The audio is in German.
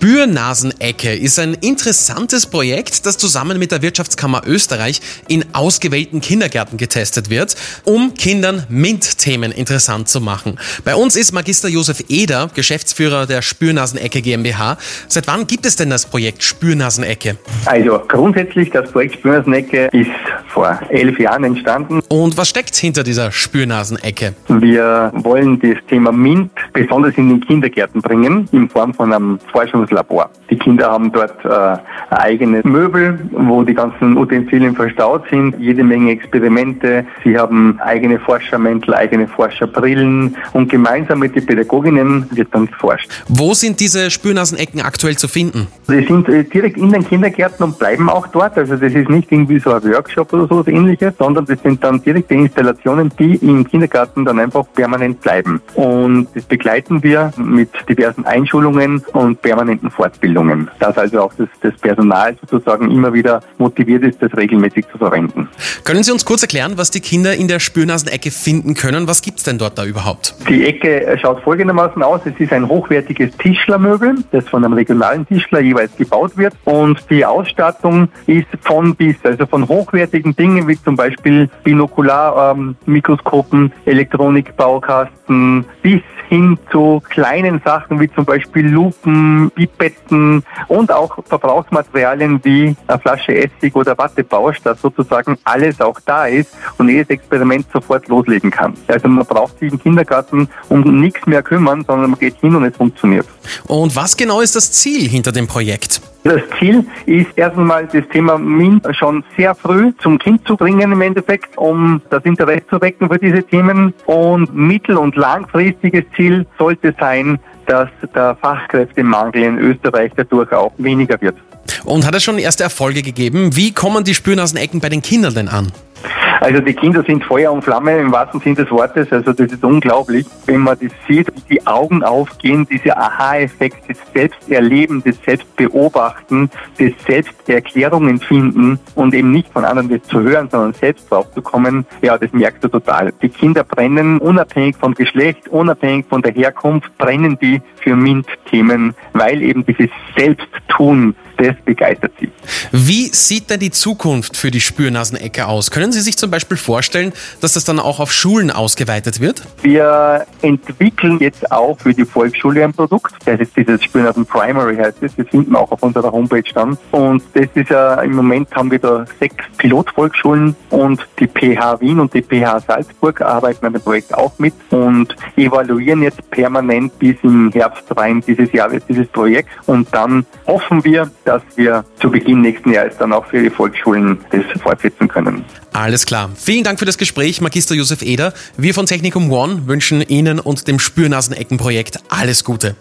Spürnasenecke ist ein interessantes Projekt, das zusammen mit der Wirtschaftskammer Österreich in ausgewählten Kindergärten getestet wird, um Kindern MINT-Themen interessant zu machen. Bei uns ist Magister Josef Eder, Geschäftsführer der Spürnasenecke GmbH. Seit wann gibt es denn das Projekt Spürnasenecke? Also grundsätzlich, das Projekt Spürnasenecke ist vor elf Jahren entstanden. Und was steckt hinter dieser Spürnasenecke? Wir wollen das Thema MINT besonders in den Kindergärten bringen, in Form von einem Forschungslabor. Die Kinder haben dort äh, eigene Möbel, wo die ganzen Utensilien verstaut sind, jede Menge Experimente. Sie haben eigene Forschermäntel, eigene Forscherbrillen und gemeinsam mit den Pädagoginnen wird dann geforscht. Wo sind diese Spürnasenecken aktuell zu finden? Sie sind äh, direkt in den Kindergärten und bleiben auch dort. Also das ist nicht irgendwie so ein Workshop oder so ähnliches, sondern das sind dann direkte Installationen, die im Kindergarten dann einfach permanent bleiben. Und das begleiten wir mit diversen Einschulungen und permanenten Fortbildungen. Dass also auch das, das Personal sozusagen immer wieder motiviert ist, das regelmäßig zu verwenden. Können Sie uns kurz erklären, was die Kinder in der Spürnasenecke finden können? Was gibt es denn dort da überhaupt? Die Ecke schaut folgendermaßen aus. Es ist ein hochwertiges Tischlermöbel, das von einem regionalen Tischler jeweils gebaut wird. Und die Ausstattung ist von bis, also von hochwertigen Dingen wie zum Beispiel Binokularmikroskopen, ähm, Elektronikbaukasten bis hin zu kleinen Sachen wie zum Beispiel Lupen, Pipetten und auch Verbrauchsmaterialien wie eine Flasche Essig oder Wattebausch, dass sozusagen alles auch da ist und jedes Experiment sofort loslegen kann. Also man braucht sich im Kindergarten um nichts mehr kümmern, sondern man geht hin und es funktioniert. Und was genau ist das Ziel hinter dem Projekt? Das Ziel ist erstmal das Thema MINT schon sehr früh zum Kind zu bringen im Endeffekt, um das Interesse zu wecken für diese Themen. Und mittel- und langfristiges Ziel sollte sein, dass der Fachkräftemangel in Österreich dadurch auch weniger wird. Und hat es schon erste Erfolge gegeben? Wie kommen die Spürnasenecken bei den Kindern denn an? Also die Kinder sind Feuer und Flamme im wahrsten Sinne des Wortes. Also das ist unglaublich, wenn man das sieht, wie die Augen aufgehen, dieser Aha-Effekt, das Selbsterleben, das Selbstbeobachten, das Selbsterklärungen finden und eben nicht von anderen das zu hören, sondern selbst drauf zu kommen. Ja, das merkst du total. Die Kinder brennen unabhängig vom Geschlecht, unabhängig von der Herkunft, brennen die für MINT-Themen, weil eben dieses Selbsttun das begeistert sie. Wie sieht denn die Zukunft für die Spürnasenecke aus? Können Sie sich zum Beispiel vorstellen, dass das dann auch auf Schulen ausgeweitet wird? Wir entwickeln jetzt auch für die Volksschule ein Produkt. Das ist dieses Spürnasen Primary heißt es. Das finden wir auch auf unserer Homepage dann. Und das ist ja, im Moment haben wir da sechs Pilotvolksschulen und die PH Wien und die PH Salzburg arbeiten an dem Projekt auch mit und evaluieren jetzt permanent bis im Herbst rein dieses Jahres dieses Projekt. Und dann hoffen wir, dass wir zu Beginn nächsten Jahres dann auch für die Volksschulen das fortsetzen können. Alles klar. Vielen Dank für das Gespräch, Magister Josef Eder. Wir von Technikum One wünschen Ihnen und dem Spürnaseneckenprojekt alles Gute.